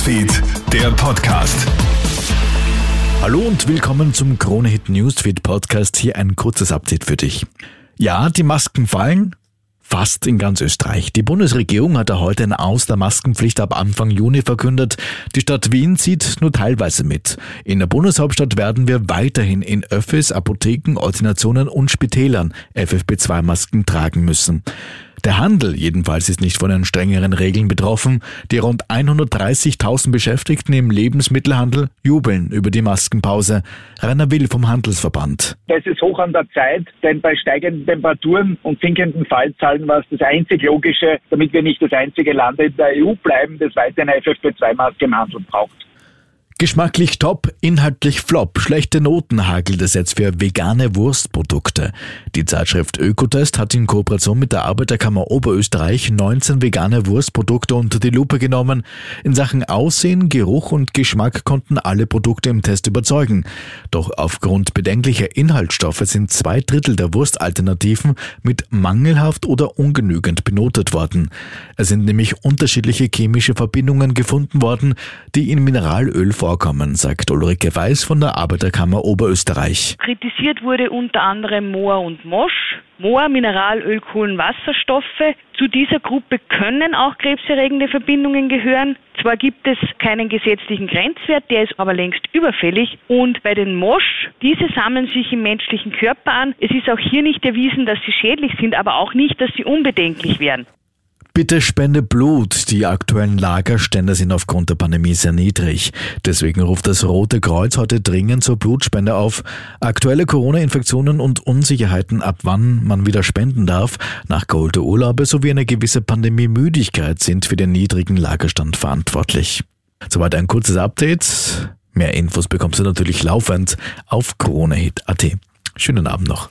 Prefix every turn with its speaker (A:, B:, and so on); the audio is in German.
A: Newsfeed, der Podcast.
B: Hallo und willkommen zum Kronehit Newsfeed Podcast. Hier ein kurzes Update für dich. Ja, die Masken fallen, fast in ganz Österreich. Die Bundesregierung hat heute ein Aus der Maskenpflicht ab Anfang Juni verkündet. Die Stadt Wien zieht nur teilweise mit. In der Bundeshauptstadt werden wir weiterhin in Öffis, Apotheken, Ordinationen und Spitälern FFP2-Masken tragen müssen. Der Handel jedenfalls ist nicht von den strengeren Regeln betroffen. Die rund 130.000 Beschäftigten im Lebensmittelhandel jubeln über die Maskenpause. Rainer Will vom Handelsverband.
C: Es ist hoch an der Zeit, denn bei steigenden Temperaturen und sinkenden Fallzahlen war es das einzig Logische, damit wir nicht das einzige Land in der EU bleiben, das weiterhin eine FFP2-Maske im Handel braucht.
B: Geschmacklich top, inhaltlich flop. Schlechte Noten hagelt es jetzt für vegane Wurstprodukte. Die Zeitschrift Ökotest hat in Kooperation mit der Arbeiterkammer Oberösterreich 19 vegane Wurstprodukte unter die Lupe genommen. In Sachen Aussehen, Geruch und Geschmack konnten alle Produkte im Test überzeugen. Doch aufgrund bedenklicher Inhaltsstoffe sind zwei Drittel der Wurstalternativen mit mangelhaft oder ungenügend benotet worden. Es sind nämlich unterschiedliche chemische Verbindungen gefunden worden, die in Mineralöl vorkommen sagt Ulrike Weiß von der Arbeiterkammer Oberösterreich.
D: Kritisiert wurde unter anderem Moor und Mosch. Moor, Mineralöl, Kohlenwasserstoffe. Zu dieser Gruppe können auch krebserregende Verbindungen gehören. Zwar gibt es keinen gesetzlichen Grenzwert, der ist aber längst überfällig. Und bei den Mosch, diese sammeln sich im menschlichen Körper an. Es ist auch hier nicht erwiesen, dass sie schädlich sind, aber auch nicht, dass sie unbedenklich wären.
B: Bitte spende Blut. Die aktuellen Lagerstände sind aufgrund der Pandemie sehr niedrig. Deswegen ruft das Rote Kreuz heute dringend zur Blutspende auf. Aktuelle Corona-Infektionen und Unsicherheiten, ab wann man wieder spenden darf, nach geholter Urlaube sowie eine gewisse Pandemie-Müdigkeit sind für den niedrigen Lagerstand verantwortlich. Soweit ein kurzes Update. Mehr Infos bekommst du natürlich laufend auf coronahit.at. Schönen Abend noch.